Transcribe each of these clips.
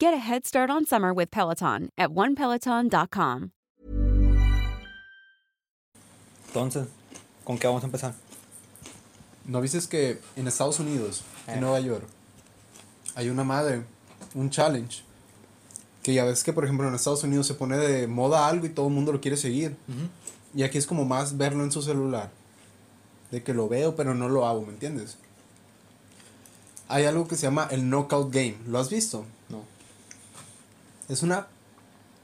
Get a head start on summer with Peloton at onepeloton.com. Entonces, ¿con qué vamos a empezar? ¿No viste que en Estados Unidos, Eh. en Nueva York, hay una madre, un challenge? Que ya ves que, por ejemplo, en Estados Unidos se pone de moda algo y todo el mundo lo quiere seguir. Y aquí es como más verlo en su celular. De que lo veo, pero no lo hago, ¿me entiendes? Hay algo que se llama el Knockout Game. ¿Lo has visto? Es una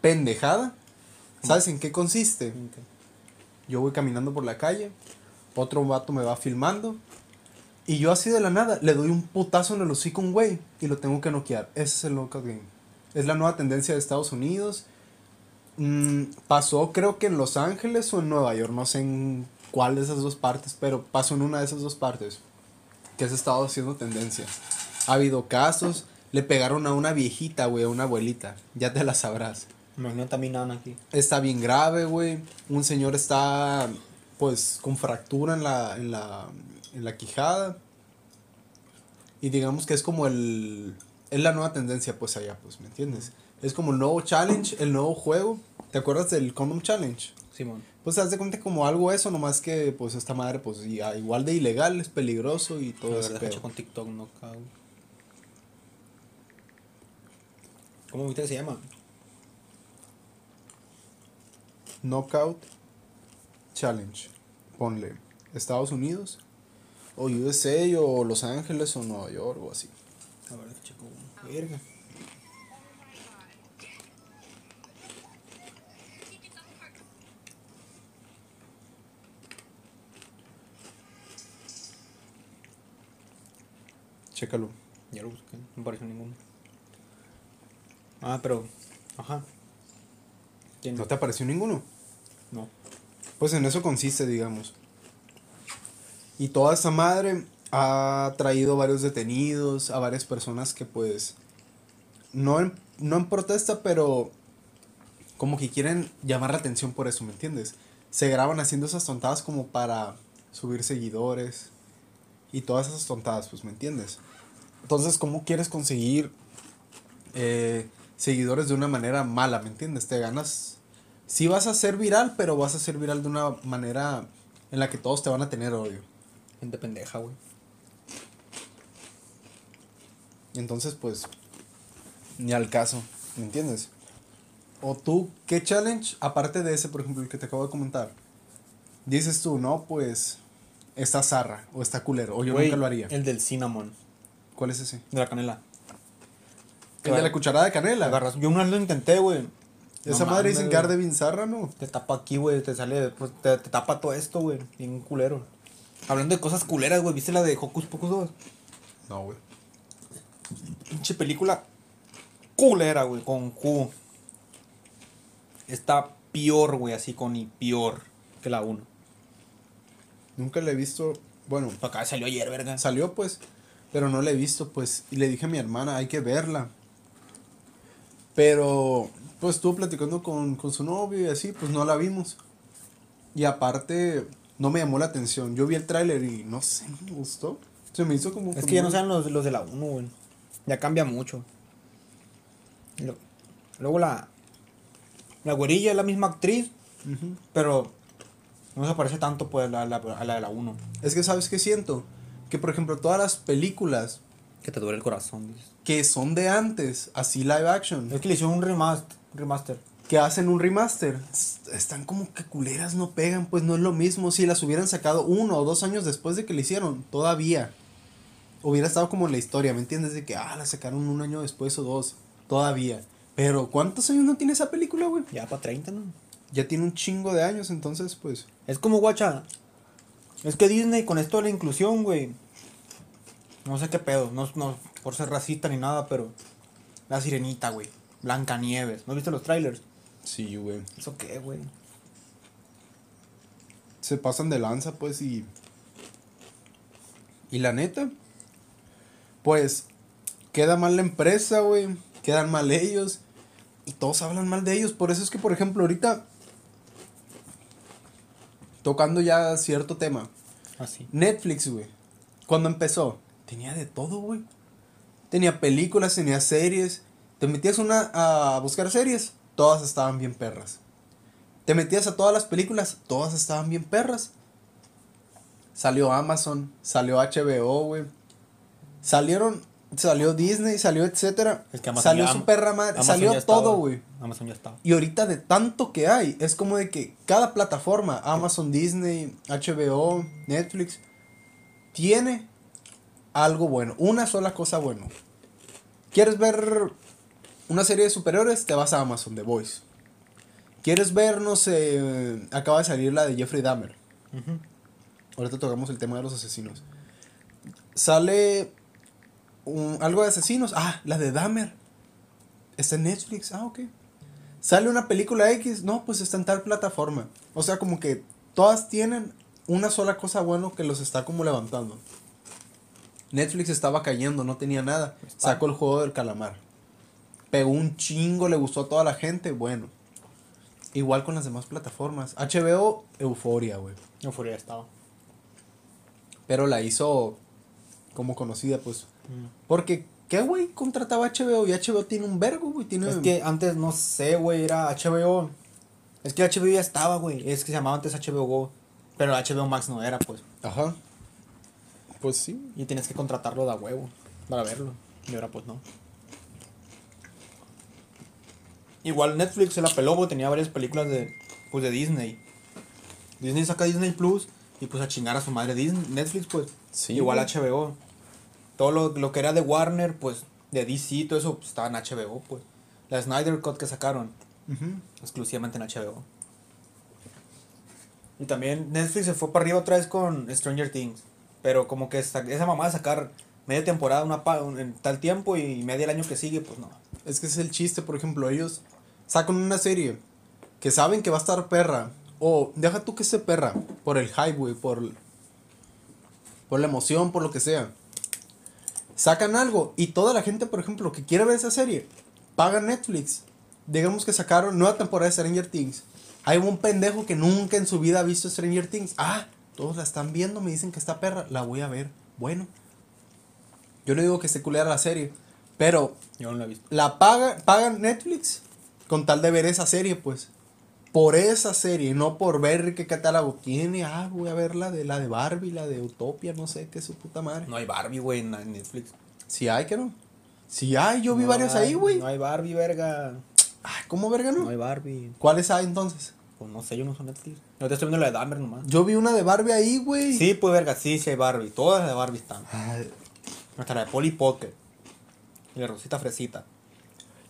pendejada. ¿Sabes en qué consiste? Yo voy caminando por la calle, otro vato me va filmando, y yo así de la nada le doy un putazo en el hocico a un güey y lo tengo que noquear. Ese es el knockout game. Es la nueva tendencia de Estados Unidos. Mm, pasó creo que en Los Ángeles o en Nueva York, no sé en cuál de esas dos partes, pero pasó en una de esas dos partes que se ha estado haciendo tendencia. Ha habido casos, le pegaron a una viejita, güey, a una abuelita, ya te la sabrás. Imagínate también nada aquí. Está bien grave, güey. Un señor está, pues, con fractura en la, en la, en la quijada. Y digamos que es como el... Es la nueva tendencia, pues, allá, pues, ¿me entiendes? Es como el nuevo challenge, el nuevo juego. ¿Te acuerdas del Condom Challenge? Simón. Pues, haz de cuenta como algo eso, nomás que, pues, esta madre, pues, ya igual de ilegal, es peligroso y todo hecho con TikTok, no cago. ¿Cómo viste que se llama? Knockout Challenge. Ponle Estados Unidos, o USA, o Los Ángeles, o Nueva York, o así. A ver, chico. Verga. Chécalo. Ya lo busqué. No apareció ninguno. Ah, pero. Ajá. ¿Quién? ¿No te apareció ninguno? No. Pues en eso consiste, digamos. Y toda esa madre ha traído varios detenidos, a varias personas que pues no en, no en protesta, pero como que quieren llamar la atención por eso, ¿me entiendes? Se graban haciendo esas tontadas como para subir seguidores y todas esas tontadas, pues, ¿me entiendes? Entonces, ¿cómo quieres conseguir eh, seguidores de una manera mala, ¿me entiendes? Te ganas sí vas a ser viral, pero vas a ser viral de una manera en la que todos te van a tener odio. Gente pendeja, güey. Entonces, pues, ni al caso, ¿me entiendes? O tú, ¿qué challenge, aparte de ese, por ejemplo, el que te acabo de comentar? Dices tú, no, pues, está zarra, o está culero, o yo nunca lo haría. El del cinnamon. ¿Cuál es ese? De la canela. El de la cucharada de canela. Agarras. Yo una vez lo intenté, güey. Esa No madre dicen que arde bien zarra, ¿no? Te tapa aquí, güey. Te sale. Pues, te, te tapa todo esto, güey. Bien culero. Hablando de cosas culeras, güey. ¿Viste la de Hocus Pocus 2? No, güey. Pinche película culera, güey, con Q. Está peor, güey, así con y peor que la 1. Nunca le he visto, bueno, Acá salió ayer, verga. salió pues, pero no la he visto pues, y le dije a mi hermana, hay que verla. Pero, pues estuvo platicando con, con su novio y así, pues no la vimos. Y aparte, no me llamó la atención. Yo vi el tráiler y no sé, no me gustó. Se me hizo como... Es que ya no sean los, los de la 1, güey. Ya cambia mucho. Lo- Luego la. La güerilla es la misma actriz, pero no se parece tanto pues a la, la- a la de la 1. Es que, ¿sabes qué siento? Que, por ejemplo, todas las películas Que te duele el corazón, dices. que son de antes, así live action, Es que le hicieron un remaster. remaster. que hacen un remaster, están como que culeras, no pegan, pues no es lo mismo. Si las hubieran sacado uno o dos años después de que le hicieron, todavía hubiera estado como en la historia, ¿me entiendes? De que, ah, la sacaron un año después o dos, todavía. Pero, ¿cuántos años no tiene esa película, güey? Ya para 30, ¿no? Ya tiene un chingo de años, entonces, pues. Es como, guacha. Es que Disney con esto de la inclusión, güey. No sé qué pedo. No, no por ser racista ni nada, pero. La sirenita, güey. Blancanieves. ¿No viste los trailers? Sí, güey. ¿Eso qué, güey? se pasan de lanza, pues, y. Y la neta, pues, queda mal la empresa, güey. Quedan mal ellos. Y todos hablan mal de ellos. Por eso es que, por ejemplo, ahorita. Tocando ya cierto tema. Así. Netflix, güey. Cuando empezó, tenía de todo, güey. Tenía películas, tenía series. Te metías una a buscar series, todas estaban bien perras. Te metías a todas las películas, todas estaban bien perras. Salió Amazon, salió HBO, güey. Salieron, salió Disney, salió etcétera. Es que Amazon salió ya- su perra madre, Amazon salió todo, güey. Amazon ya estaba. Y ahorita de tanto que hay, es como de que cada plataforma, Amazon, Disney, HBO, Netflix, tiene algo bueno, una sola cosa bueno. ¿Quieres ver una serie de superiores? Te vas a Amazon, The Voice. ¿Quieres ver, no sé, acaba de salir la de Jeffrey Dahmer? Ahorita tocamos el tema de los asesinos. Sale un- algo de asesinos. Ah, la de Dahmer. Está en Netflix. Ah, ok. Sale una película X. No, pues está en tal plataforma. O sea, como que todas tienen una sola cosa buena que los está como levantando. Netflix estaba cayendo, no tenía nada. Sacó el juego del calamar. Pegó un chingo, le gustó a toda la gente. Bueno. Igual con las demás plataformas. HBO, euforia, güey. Euforia ya estaba. Pero la hizo como conocida, pues. Porque, ¿qué, güey? Contrataba HBO y HBO tiene un vergo, güey. Tiene... Es que antes, no sé, güey, era HBO. Es que HBO ya estaba, güey. Es que se llamaba antes HBO Go. Pero HBO Max no era, pues. Ajá. Pues sí. Y tienes que contratarlo de a huevo para verlo. Y ahora, pues no. Igual Netflix se la peló. Tenía varias películas de, pues, de Disney. Disney saca Disney Plus y pues a chingar a su madre Disney, Netflix, pues. Sí, Igual güey. HBO. Todo lo, lo que era de Warner, pues, de DC, todo eso, pues, estaba en HBO, pues. La Snyder Cut que sacaron, exclusivamente en HBO. Y también Netflix se fue para arriba otra vez con Stranger Things. Pero como que esa, mamá de sacar media temporada una en tal tiempo y media el año que sigue, pues no. Es que ese es el chiste, por ejemplo, ellos sacan una serie que saben que va a estar perra. O deja tú que esté perra. Por el hype, güey. Por, por la emoción, por lo que sea. Sacan algo. Y toda la gente, por ejemplo, que quiere ver esa serie, paga Netflix. Digamos que sacaron nueva temporada de Stranger Things. Hay un pendejo que nunca en su vida ha visto Stranger Things. Ah, todos la están viendo, me dicen que está perra. La voy a ver. Bueno. Yo no digo que esté culera la serie. Pero Yo no lo he visto. la paga, pagan Netflix con tal de ver esa serie, pues. Por esa serie, no por ver qué catálogo tiene. Ah, voy a ver la de la de Barbie, la de Utopia, no sé qué es su puta madre. No hay Barbie, güey, en Netflix. Si hay, que no. Si hay, yo vi No varios hay- ahí, güey. No hay Barbie, verga. Ay, ¿Cómo verga no? No hay Barbie. ¿Cuáles hay entonces? Pues no sé, yo no soy Netflix. Yo te estoy viendo la de Dahmer nomás. Yo vi una de Barbie ahí, güey. Sí, pues verga, sí, sí hay Barbie. Todas las de Barbie están. Ay, Hasta la de Polly Pocket. Y la Rosita Fresita.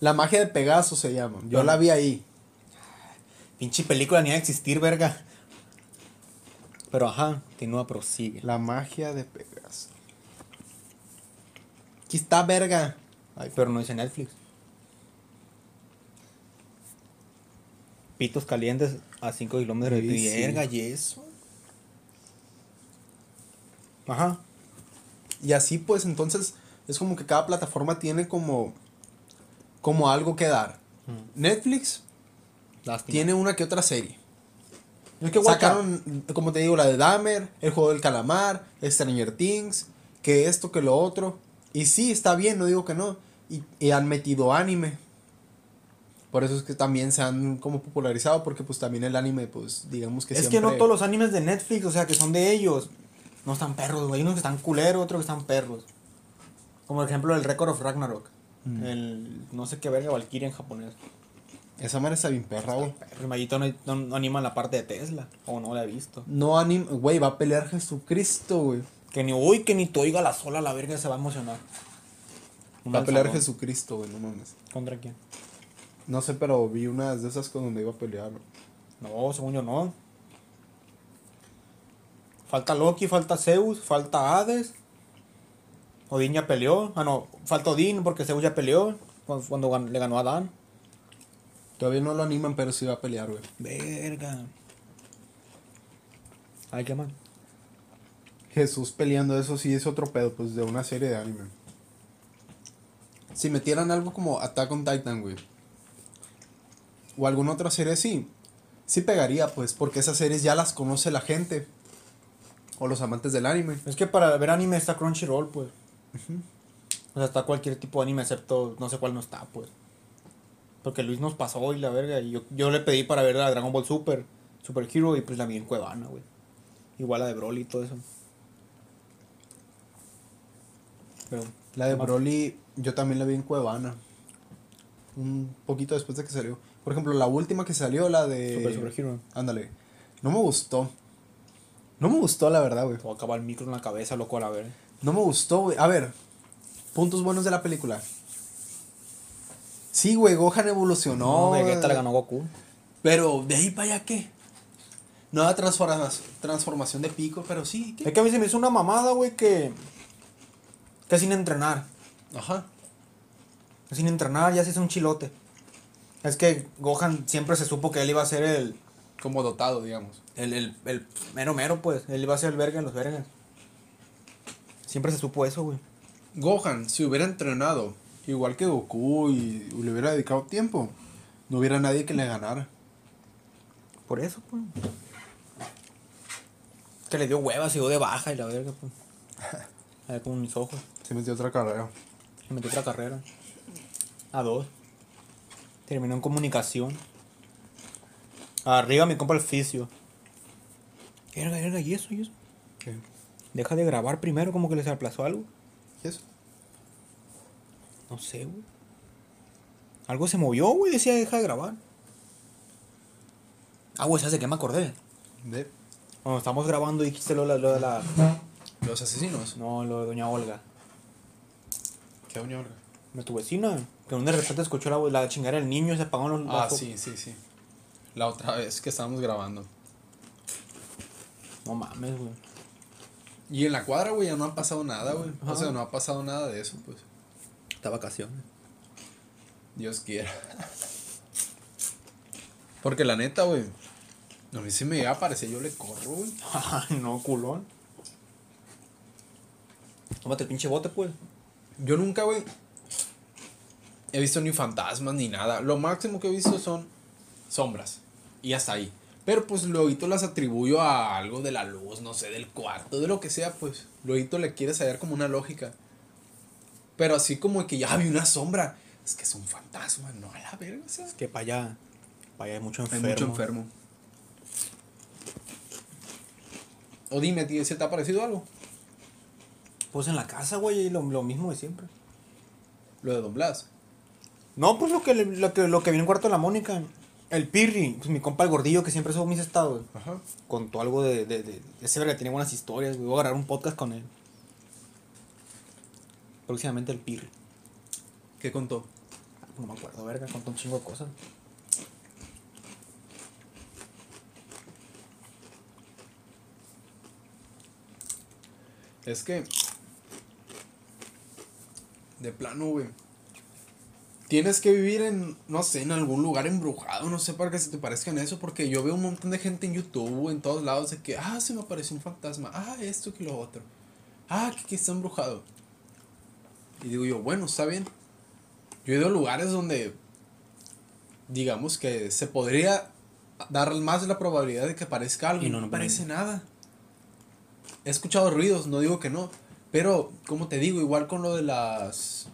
La magia de Pegaso se llama. Yo la vi ahí. Pinche película ni va a existir, verga. Pero ajá, continúa, prosigue. La magia de Pegaso. Aquí está, verga. Ay, pero no dice Netflix. Pitos calientes a 5 kilómetros de sí. verga, y eso. Ajá. Y así pues entonces es como que cada plataforma tiene como como algo que dar. Netflix Lástima. tiene una que otra serie. Es que Sacaron, como te digo, la de Dahmer, el juego del calamar, Stranger Things, que esto, que lo otro. Y sí, está bien, no digo que no. Y, y han metido anime. Por eso es que también se han como popularizado, porque pues también el anime, pues digamos que es siempre... que no todos los animes de Netflix, o sea, que son de ellos, no están perros, güey. Hay unos que están culeros, otros que están perros. Como por ejemplo el Record of Ragnarok. Mm. El no sé qué verga, Valkyria en japonés. Esa madre está bien perra, güey. El Mayito no, no, no anima la parte de Tesla, o no la he visto. No anime... Güey, va a pelear Jesucristo, güey. Que ni uy, que ni te oiga la sola, la verga se va a emocionar. Va a pelear. Jesucristo, güey, no mames. ¿Contra quién? No sé, pero vi unas de esas con donde iba a pelear. No, según yo no. Falta Loki, falta Zeus, falta Hades. Odín ya peleó. Ah, no, falta Odín porque Zeus ya peleó cuando, cuando gan- le ganó a Dan. Todavía no lo animan, pero sí va a pelear, güey. Verga. Ay, qué mal. Jesús peleando, eso sí es otro pedo, pues de una serie de anime. Si metieran algo como Attack on Titan, güey. O alguna otra serie así. Sí pegaría, pues, porque esas series ya las conoce la gente. O los amantes del anime. Es que para ver anime está Crunchyroll, pues. O sea, está cualquier tipo de anime, excepto no sé cuál no está, pues. Porque Luis nos pasó y la verga. Y yo, yo le pedí para ver la Dragon Ball Super, Super Hero, y pues la vi en Cuevana, güey. Igual la de Broly y todo eso. Pero. La de Broly, yo también la vi en Cuevana. Un poquito después de que salió. Por ejemplo, la última que salió, la de. Super Super Hero. Ándale. No me gustó. No me gustó, la verdad, güey. Te voy a acabar el micro en la cabeza, loco, a la verga. No me gustó, güey. A ver, puntos buenos de la película. Sí, güey, Gohan evolucionó. No, Vegeta le ganó Goku. Pero, ¿de ahí para allá qué? Nueva transforma- transformación de pico, pero sí. ¿qué? Es que a mí se me hizo una mamada, güey, que. Que sin entrenar. Ajá. Sin entrenar ya se hizo un chilote. Es que Gohan siempre se supo que él iba a ser el. Como dotado, digamos. El, el, el mero mero, pues. Él iba a ser el verga en los vergas. Siempre se supo eso, güey. Gohan, si hubiera entrenado igual que Goku y le hubiera dedicado tiempo, no hubiera nadie que le ganara. Por eso, pues. Que le dio hueva, se dio de baja y la verga, pues. A ver como mis ojos. Se metió otra carrera. Me metió otra carrera. A dos. Terminó en comunicación. Arriba mi compa el fisio. Verga, verga, ¿y eso? ¿Y eso? ¿Qué? Deja de grabar primero, como que les aplazó algo. ¿Y eso? No sé, güey. Algo se movió, güey. Decía deja de grabar. Ah, güey, ¿sabes de qué me acordé? De Cuando estamos grabando y dijiste lo, de la- lo de la. los asesinos. No, lo de Doña Olga. ¿Qué doña Olga? De tu vecina. Que de repente escuchó la, la chingada del niño y se apagó los. Ah, los- sí, sí, sí. La otra vez que estábamos grabando. No mames, güey. Y en la cuadra, güey, ya no ha pasado nada, güey. O sea, no ha pasado nada de eso, pues. Esta vacaciones. Dios quiera. Porque la neta, güey. A mí si me llega a aparecer, yo le corro, güey. Ay, no, culón. Tómate el pinche bote, pues. Yo nunca, güey, he visto ni fantasmas ni nada. Lo máximo que he visto son sombras. Y hasta ahí. Pero pues luego las atribuyo a algo de la luz, no sé, del cuarto, de lo que sea, pues. Luego le quieres hallar como una lógica. Pero así como que ya vi una sombra. Es que es un fantasma, no a la verga, sea. Que para allá. Para allá hay mucho Hay enfermo. mucho enfermo. O dime, tío, ¿se te ha parecido algo? Pues en la casa, güey, lo, lo mismo de siempre. Lo de Don Blas. No, pues lo que, lo que, lo que viene en cuarto de la Mónica. El Pirri, pues mi compa el gordillo que siempre sube mis estados. Ajá. Contó algo de, de, de ese verga que tiene buenas historias, güey. Voy a grabar un podcast con él. Próximamente el Pirri. ¿Qué contó? No me acuerdo, verga, contó un chingo de cosas. Es que. De plano, güey. Tienes que vivir en, no sé, en algún lugar embrujado, no sé para que se te parezcan eso, porque yo veo un montón de gente en YouTube, en todos lados, de que, ah, se me apareció un fantasma, ah, esto que lo otro, ah, que, que está embrujado. Y digo yo, bueno, está bien. Yo he ido a lugares donde, digamos que se podría dar más la probabilidad de que aparezca algo, Y no, no, no parece nada. He escuchado ruidos, no digo que no. Pero, como te digo, igual con lo de las.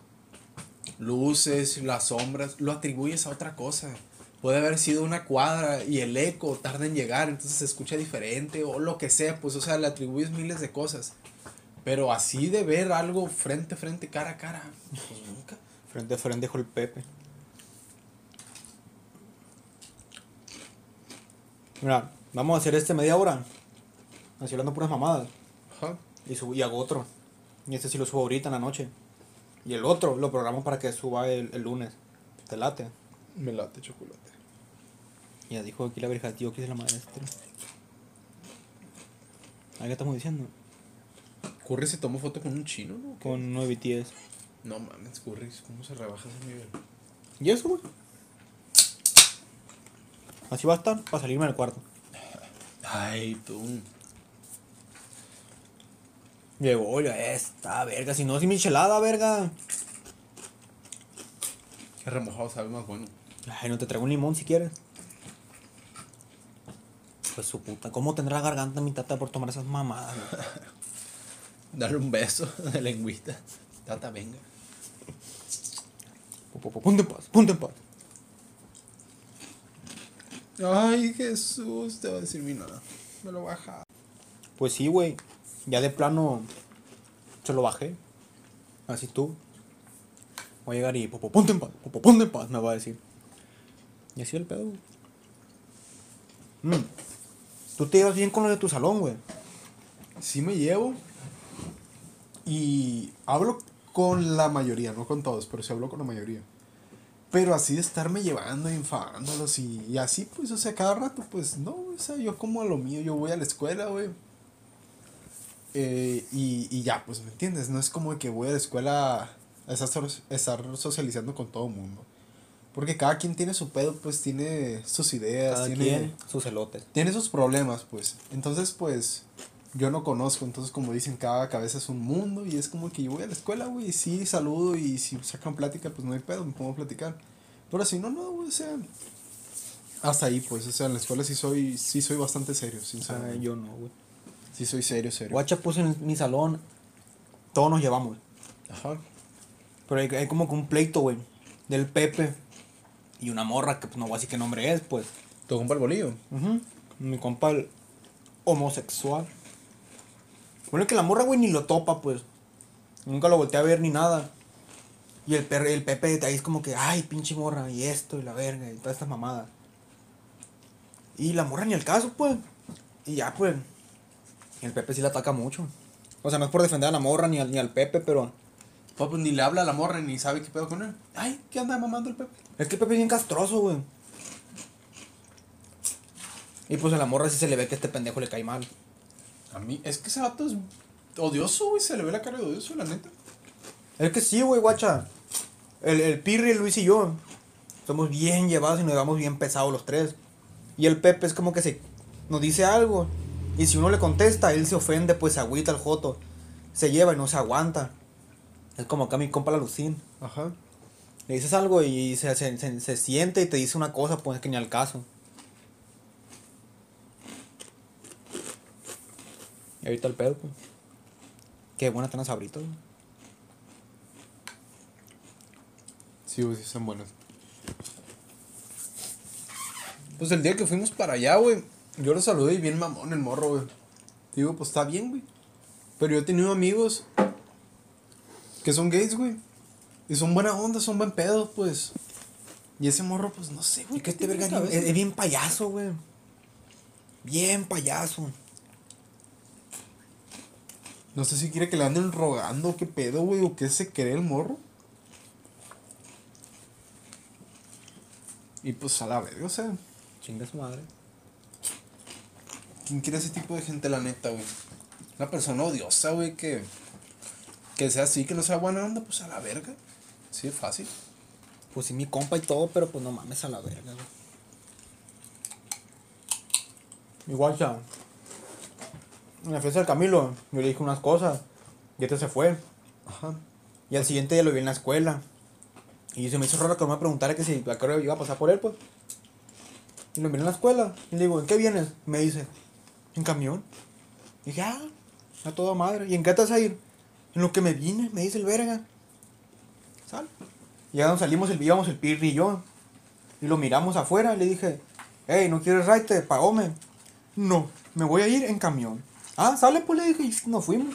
Luces, las sombras, lo atribuyes a otra cosa. Puede haber sido una cuadra y el eco tarda en llegar, entonces se escucha diferente o lo que sea, pues o sea, le atribuyes miles de cosas. Pero así de ver algo frente a frente, cara a cara, pues nunca. Frente a frente con el Pepe. Mira, vamos a hacer este media hora. Así hablando puras mamadas. Ajá. Y, subo, y hago otro. Y este sí lo subo ahorita en la noche. Y el otro lo programo para que suba el, el lunes. Te late. Me late chocolate. Ya dijo aquí la verja, tío, que es la maestra. ¿A qué estamos diciendo? Curry se tomó foto con un chino, ¿no? Con 9 BTS. No mames, Curry, ¿cómo se rebaja ese nivel? ¿Y eso, güey? Así va a estar para salirme del cuarto. Ay, tú. Llegó, ya esta, verga. Si no, si michelada, verga. Qué remojado sabe más bueno. Ay, no te traigo un limón si quieres. Pues su puta. ¿Cómo tendrá la garganta mi tata por tomar esas mamadas? güey? Dale un beso de lengüita. Tata, venga. Po, po, po, Ponte en paz, ponte en paz. Ay, Jesús, te va a decir mi nada. Me lo baja. Pues sí, güey. Ya de plano se lo bajé. Así tú. Voy a llegar y popo, ponte en paz, popo, ponte en paz, me va a decir. Y así el pedo. Mm. Tú te llevas bien con los de tu salón, güey. Sí me llevo. Y hablo con la mayoría, no con todos, pero sí hablo con la mayoría. Pero así de estarme llevando y enfadándolos y, y así, pues, o sea, cada rato, pues, no, o sea, yo como a lo mío, yo voy a la escuela, güey. Eh, y, y ya, pues, ¿me entiendes? No es como que voy a la escuela a estar, so- estar socializando con todo el mundo. Porque cada quien tiene su pedo, pues, tiene sus ideas, Cada tiene quien sus elotes. tiene sus problemas, pues. Entonces, pues, yo no conozco. Entonces, como dicen, cada cabeza es un mundo. Y es como que yo voy a la escuela, güey, y sí saludo. Y si sacan plática, pues no hay pedo, me pongo a platicar. Pero si no, no, güey, o sea. Hasta ahí, pues, o sea, en la escuela sí soy, sí soy bastante serio, sinceramente. Ay, yo no, güey. Sí soy serio, serio. Guacha puse en mi salón. Todos nos llevamos. Ajá. Pero hay, hay como que un pleito, güey. Del Pepe. Y una morra que pues no voy a decir qué nombre es, pues. ¿Tu compa el bolillo? Ujú. Mi compa el homosexual. Bueno, que la morra, güey, ni lo topa, pues. Nunca lo volteé a ver ni nada. Y el, per- el Pepe de ahí es como que, ay, pinche morra, y esto, y la verga, y todas estas mamadas. Y la morra ni al caso, pues. Y ya, pues. El Pepe sí la ataca mucho. O sea, no es por defender a la morra ni al, ni al Pepe, pero. Papá, pues ni le habla a la morra ni sabe qué pedo con él. Ay, ¿qué anda mamando el Pepe? Es que el Pepe es bien castroso, güey. Y pues a la morra sí se le ve que este pendejo le cae mal. A mí, es que ese vato es odioso, güey. Se le ve la cara de odioso, la neta. Es que sí, güey, guacha. El, el Pirri, el Luis y yo somos bien llevados y nos llevamos bien pesados los tres. Y el Pepe es como que se nos dice algo. Y si uno le contesta, él se ofende, pues se agüita el joto. Se lleva y no se aguanta. Es como acá mi compa la Lucín. Ajá. Le dices algo y se, se, se- se siente y te dice una cosa, pues que ni al caso. Y ahorita el pedo, pues. Qué buenas están las sabritas, güey. Sí, güey, sí están buenas. Pues el día que fuimos para allá, güey, yo lo saludé y bien mamón el morro, güey. Digo, pues está bien, güey. Pero yo he tenido amigos que son gays, güey. Y son buena onda, son buen pedo, pues. Y ese morro, pues no sé, güey. ¿qué verga es, la cabeza? es bien payaso, güey. Bien payaso. No sé si quiere que le anden rogando, qué pedo, güey, o qué se cree el morro. Y pues a la vez, o sea, Chinga su madre. ¿Quién quiere ese tipo de gente, la neta, güey? Una persona odiosa, güey, que. Que sea así, que no sea buena onda, pues a la verga. Sí, fácil. Pues sí, mi compa y todo, pero pues no mames a la verga, güey. Igual ya. En la fiesta del Camilo, yo le dije unas cosas. Y este se fue. Ajá. Y al siguiente día lo vi en la escuela. Y se me hizo raro que no me preguntara que si a qué hora iba a pasar por él, pues. Y lo miré en la escuela. Y le digo, ¿en qué vienes? Me dice, ¿en camión? Y dije, ah, a toda madre. ¿Y en qué te vas a ir? En lo que me vine, me dice el verga. Sal. Ya nos salimos, el, íbamos el Pirri y yo. Y lo miramos afuera y le dije, hey, ¿no quieres raite? Pagóme. No, me voy a ir en camión. Ah, sale pues le dije y nos fuimos.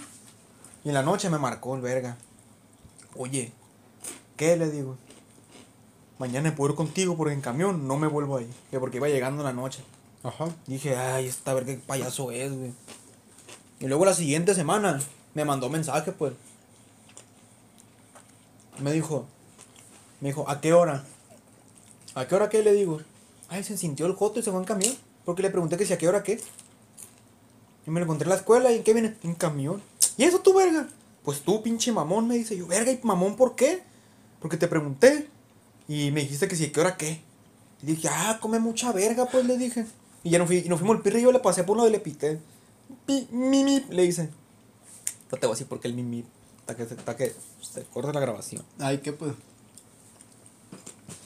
Y en la noche me marcó el verga. Oye, ¿qué le digo? Mañana puedo ir contigo porque en camión no me vuelvo ahí. Que porque iba llegando la noche. Ajá. Dije, ay, esta verga qué payaso es, güey. Y luego la siguiente semana me mandó mensaje, pues. Me dijo, me dijo, ¿a qué hora? ¿A qué hora qué le digo? Ay, se sintió el joto y se fue en camión. Porque le pregunté que si a qué hora qué. Y me lo encontré en la escuela y ¿en qué viene? En camión. ¿Y eso tú, verga? Pues tú, pinche mamón, me dice yo, verga, ¿y mamón por qué? Porque te pregunté. Y me dijiste que si a qué hora qué. Y dije, ah, come mucha verga, pues le dije. Y ya nos, fui, y nos fuimos el pirri y yo le pasé por uno y le pité. Pi, mi, mi, le hice. No te voy a decir por qué el mi, mi. Hasta que, hasta que se corte la grabación. Ay, ¿qué pues?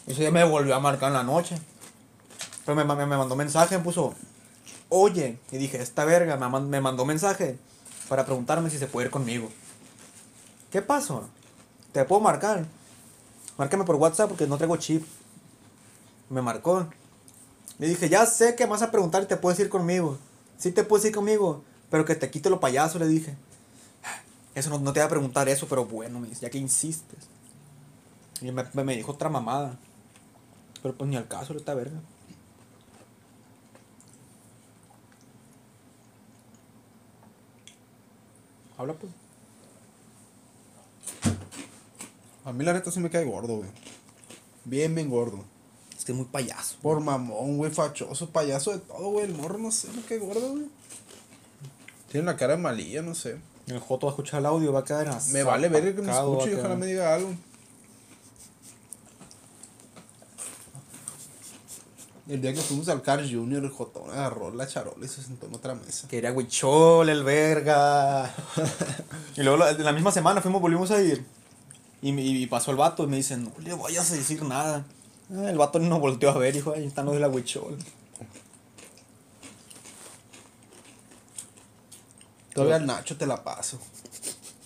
Eso ya me volvió a marcar en la noche. Pero me, me, me mandó mensaje, me puso, oye. Y dije, esta verga me, me mandó mensaje para preguntarme si se puede ir conmigo. ¿Qué pasó? ¿Te puedo marcar? Márcame por WhatsApp porque no traigo chip. Me marcó. Le dije, ya sé que me vas a preguntar y te puedes ir conmigo. Sí te puedes ir conmigo, pero que te quite lo payaso, le dije. Eso no, no te voy a preguntar eso, pero bueno, me dice, ya que insistes. Y me, me, dijo otra mamada. Pero pues ni al caso, esta verga. Habla pues. A mí la neta sí me cae gordo, güey. Bien, bien gordo. Es que es muy payaso. Por mamón, güey, fachoso, payaso de todo, güey. El morro, no sé, me cae gordo, güey. Tiene la cara de malilla, no sé. El Joto va a escuchar el audio, va a quedar así. Me vale ver que me escuche y ojalá me diga algo. El día que fuimos al Car Junior, el Jotón agarró la charola y se sentó en otra mesa. Quería huichol, el verga. y luego la, la misma semana fuimos, volvimos a ir. Y, me- y pasó el vato y me dicen, no le vayas a decir nada. Ah, el vato nos volteó a ver, dijo, ahí están los de la huichol. Todavía el Nacho te la paso.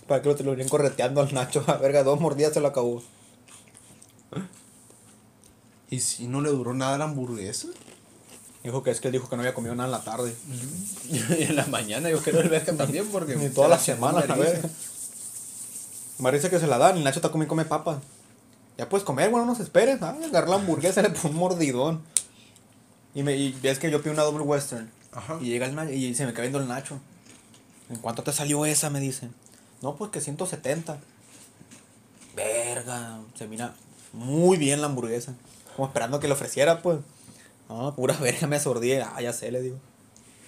Para que lo te lo venían correteando al Nacho. A verga, dos mordidas se lo acabó. Y si no le duró nada la hamburguesa. Dijo que es que él dijo que no había comido nada en la tarde. y en la mañana yo quiero el verga también porque... Ni toda la semana, a ver. Parece que se la dan el Nacho está comiendo come papa. Ya puedes comer, bueno, no se esperes. Ah, agarró la hamburguesa, le pone un mordidón. Y, me, y ves que yo pido una doble western. Ajá. Y llega el Nacho y se me queda viendo el Nacho. ¿En cuánto te salió esa? Me dice. No, pues que 170. Verga, se mira muy bien la hamburguesa. Como esperando que le ofreciera, pues. Ah, pura verga, me sordí. Ah, ya sé, le digo.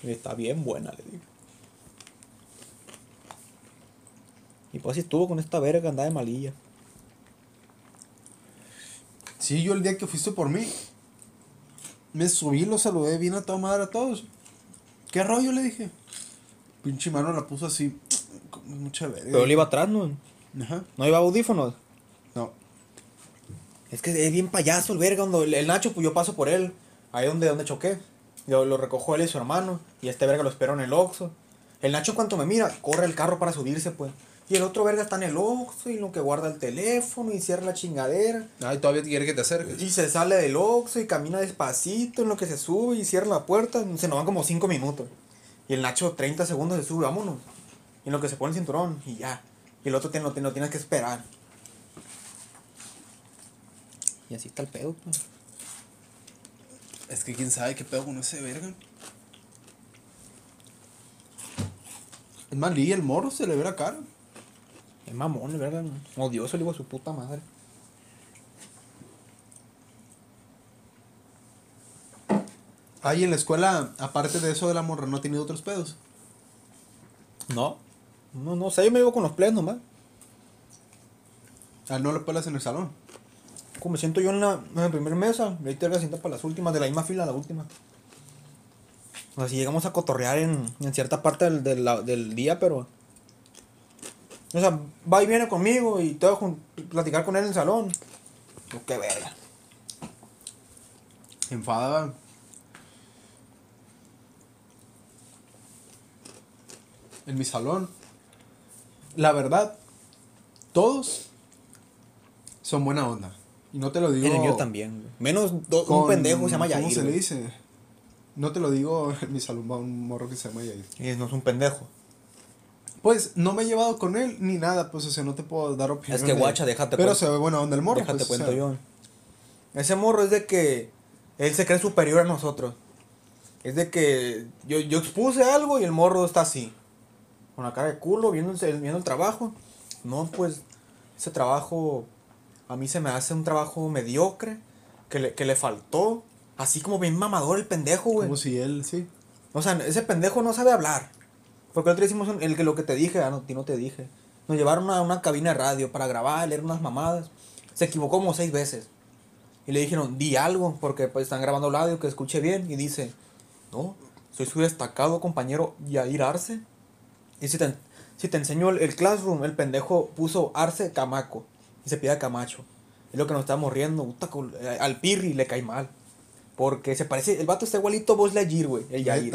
Y está bien buena, le digo. Y pues así estuvo con esta verga, andaba de malilla. Sí, yo el día que fuiste por mí, me subí, lo saludé bien a toda madre a todos. ¿Qué rollo? Le dije. Pinche mano la puso así, con mucha verga. Pero él iba atrás, ¿no? Ajá. No iba audífonos. No. Es que es bien payaso el verga. Cuando el, el Nacho, pues yo paso por él. Ahí donde, donde choqué. Yo lo recojo él y su hermano. Y este verga lo espero en el Oxxo. El Nacho, cuando me mira, corre el carro para subirse, pues. Y el otro verga está en el Oxxo y lo que guarda el teléfono y cierra la chingadera. Ay, todavía quiere que te acerques. Y se sale del Oxxo y camina despacito en lo que se sube y cierra la puerta. Se nos van como 5 minutos. Y el Nacho 30 segundos se sube, vámonos. Y en lo que se pone el cinturón y ya. Y el otro te, lo, te- lo tienes que esperar. Y así está el pedo, pues. Es que quién sabe qué pedo con ese verga. Es malilla el morro, se le ve la cara. Es mamón, ¿verdad? Odioso, le digo a su puta madre. Ay, en la escuela, aparte de eso de la morra, ¿no ha tenido otros pedos? No. No, no sé, yo me vivo con los plebes nomás. Ah, no le pelas en el salón. Como me siento yo en la, en la primera mesa, y ahí te sienta para las últimas, de la misma fila a la última. O sea, si llegamos a cotorrear en, en cierta parte del, del, del día, pero... O sea, va y viene conmigo y te voy a jun- platicar con él en el salón. Yo, qué verga. Enfadaba. En mi salón. La verdad, todos son buena onda. Y no te lo digo. En el mío también, güey. Menos do- un con- pendejo se llama Yair. ¿Cómo se le dice? No te lo digo en mi salón, va un morro que se llama Yair. Y no es un pendejo. Pues no me he llevado con él ni nada, pues o sea, no te puedo dar opinión. Es que, de- guacha, déjate Pero se ve buena onda el morro. Déjate pues, o cuento sea, yo. Ese morro es de que él se cree superior a nosotros. Es de que yo, yo expuse algo y el morro está así. Con la cara de culo, viendo el, viendo el trabajo. No, pues ese trabajo a mí se me hace un trabajo mediocre. Que le, que le faltó. Así como bien mamador el pendejo, güey. Como si él, sí. O sea, ese pendejo no sabe hablar. Porque el otro hicimos un- el que lo que te dije, ah, no, a ti no te dije. Nos llevaron a una cabina de radio para grabar, leer unas mamadas. Se equivocó como seis veces. Y le dijeron, di algo, porque pues están grabando el audio, que escuche bien. Y dice, no, soy su destacado compañero Yair Arce. Y si te, si te enseño el, el classroom, el pendejo puso Arce Camaco. Y se pide Camacho. Es lo que nos estamos riendo. eh, al Pirri le cae mal. Porque se parece, el vato está igualito a Buzz Lightyear, güey. El Yair.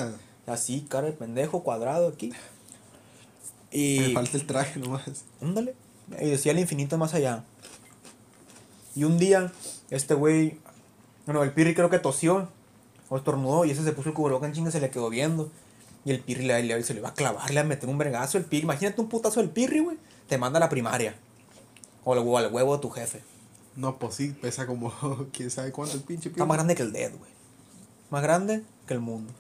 Así, cara de pendejo, cuadrado aquí. Me Y. falta el traje nomás. Ándale. Y decía el infinito más allá. Y un día, este güey. Bueno, el Pirri creo que tosió. O estornudó. Y ese se puso el cubrebocas en chinga y se le quedó viendo. Y el Pirri le, le- se le iba a clavar, le iba a meter un vergazo. El Pirri. Imagínate un putazo del Pirri, güey. Te manda a la primaria. O al, al huevo de tu jefe. No, pues sí, pesa como quién sabe cuánto el pinche Está más grande que el Dead, güey. Más grande que el mundo.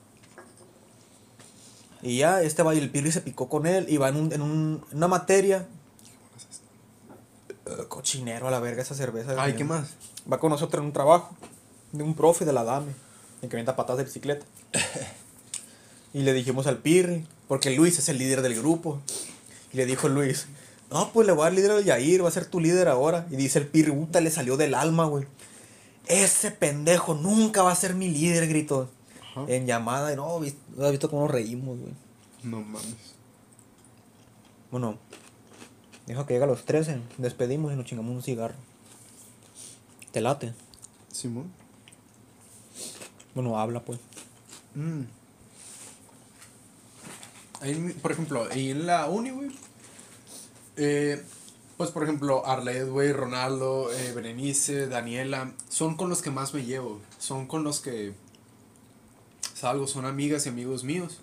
Y ya, este va y el Pirri se picó con él y va en, un, en un- una materia. Cochinero a la verga esa cerveza. Ay, ¿qué más? Va con nosotros en un trabajo de un profe de la DAME, el que venta patas de bicicleta. y le dijimos al Pirri, porque Luis es el líder del grupo. Y le dijo Luis, no, pues le voy a dar líder al Yair, va a ser tu líder ahora. Y dice el Pirri, puta, le salió del alma, güey. Ese pendejo nunca va a ser mi líder, gritó. Ajá. En llamada, y no, has visto cómo nos reímos, güey. No mames. Bueno, dijo que llega a los 13, despedimos y nos chingamos un cigarro. ¿Te late? Simón. Bueno, habla pues. Mm. Ahí, por ejemplo, ahí en la uni, güey. eh, pues, por ejemplo, Arled, güey, Ronaldo, eh, Berenice, Daniela, son con los que más me llevo. Son con los que salgo, son amigas y amigos míos.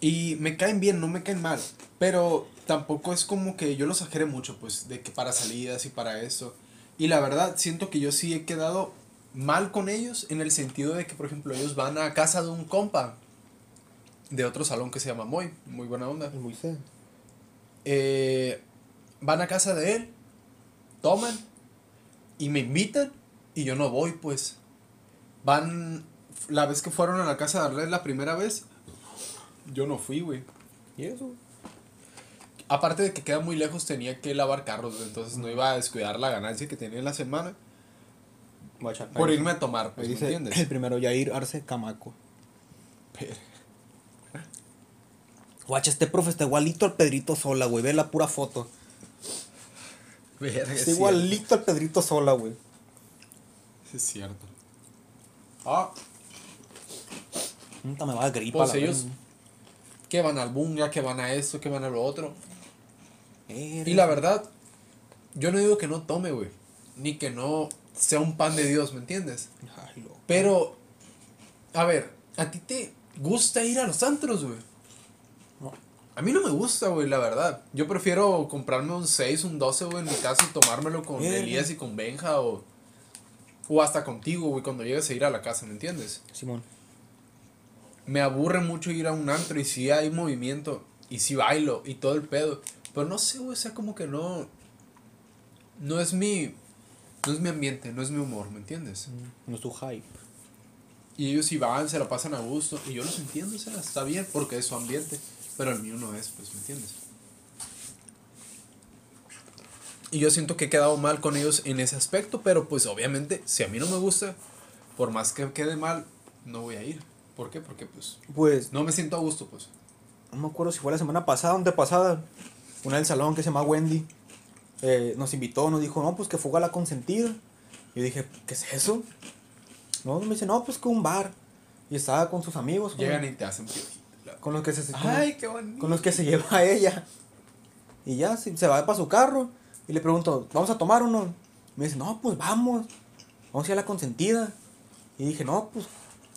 Y me caen bien, no me caen mal. Pero tampoco es como que yo los exagere mucho, pues, de que para salidas y para eso. Y la verdad, siento que yo sí he quedado mal con ellos en el sentido de que, por ejemplo, ellos van a casa de un compa de otro salón que se llama Moy, muy buena onda. El Moisés. Eh, van a casa de él, toman y me invitan y yo no voy, pues. Van, la vez que fueron a la casa de Arlette la primera vez, yo no fui, güey. ¿Y eso? Aparte de que queda muy lejos, tenía que lavar carros, entonces no iba a descuidar la ganancia que tenía en la semana Guacha, por irme a tomar, pues, ¿me dice entiendes? el primero, Yair Arce Camaco. Pero- Guacha, este profe está igualito al Pedrito Sola, güey. Ve la pura foto. Verga, Está es igualito al Pedrito Sola, güey. Es cierto. Ah, Nunca me va a gripa. pues ellos que van al bunga, que van a esto, que van a lo otro. Y la verdad, yo no digo que no tome, güey. Ni que no sea un pan de Dios, ¿me entiendes? Ay. Pero, a ver, ¿a ti te gusta ir a los antros, güey? No. A mí no me gusta, güey, la verdad. Yo prefiero comprarme un 6, un 12, güey, en mi casa y tomármelo con. Elías y con Benja o, o hasta contigo, güey, cuando llegues a ir a la casa, ¿me entiendes? Simón. Me aburre mucho ir a un antro y sí hay movimiento y sí bailo y todo el pedo. Pero no sé, güey, o sea, como que no. No es mi. No es mi ambiente, no es mi humor, ¿me entiendes? No es tu hype. Y ellos sí van, se la pasan a gusto. Y yo los entiendo, o sea, está bien porque es su ambiente. Pero el mío no es, pues, ¿me entiendes? Y yo siento que he quedado mal con ellos en ese aspecto, pero pues obviamente, si a mí no me gusta, por más que quede mal, no voy a ir. ¿Por qué? Porque pues Pues, no me siento a gusto, pues. no me acuerdo si fue la semana pasada o antepasada. Una del salón que se llama Wendy eh, nos invitó, nos dijo, no, pues que fuga la consentida. Yo dije, ¿qué es eso? No, me dice, no, pues que un bar. Y estaba con sus amigos. Con, Llegan y te hacen con los que se, con- Ay, qué bonito. con los que se lleva a ella. Y ya se, se va para su carro. Y le pregunto, ¿vamos a tomar o no? Me dice, no, pues vamos. Vamos a ir a la consentida. Y dije, no, pues,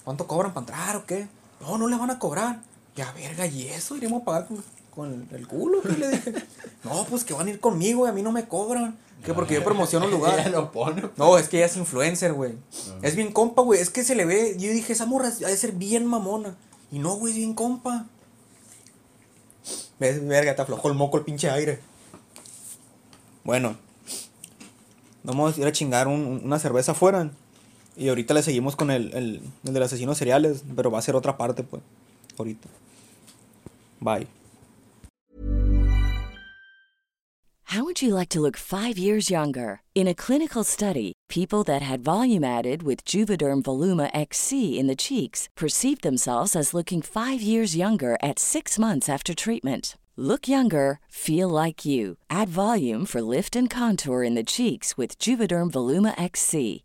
¿cuánto cobran para entrar o qué? No, no le van a cobrar. Ya, verga, ¿y eso? ¿Iremos a pagar con, con el culo? ¿Qué le dije? no, pues que van a ir conmigo y a mí no me cobran. Que porque yo promociono el lugar. Ella lo pone. No, es que ella es influencer, güey. Es bien compa, güey. Es que se le ve. Yo dije, esa morra ha de ser bien mamona. Y no, güey, es bien compa. Ves, verga, te aflojó el moco el pinche aire. Bueno. Vamos a ir a chingar un- una cerveza afuera. Y ahorita le seguimos con el, el, el del asesino cereales. Pero va a ser otra parte, pues. Ahorita. Bye. How would you like to look five years younger? In a clinical study, people that had volume added with Juvederm Voluma XC in the cheeks perceived themselves as looking five years younger at six months after treatment. Look younger, feel like you. Add volume for lift and contour in the cheeks with Juvederm Voluma XC.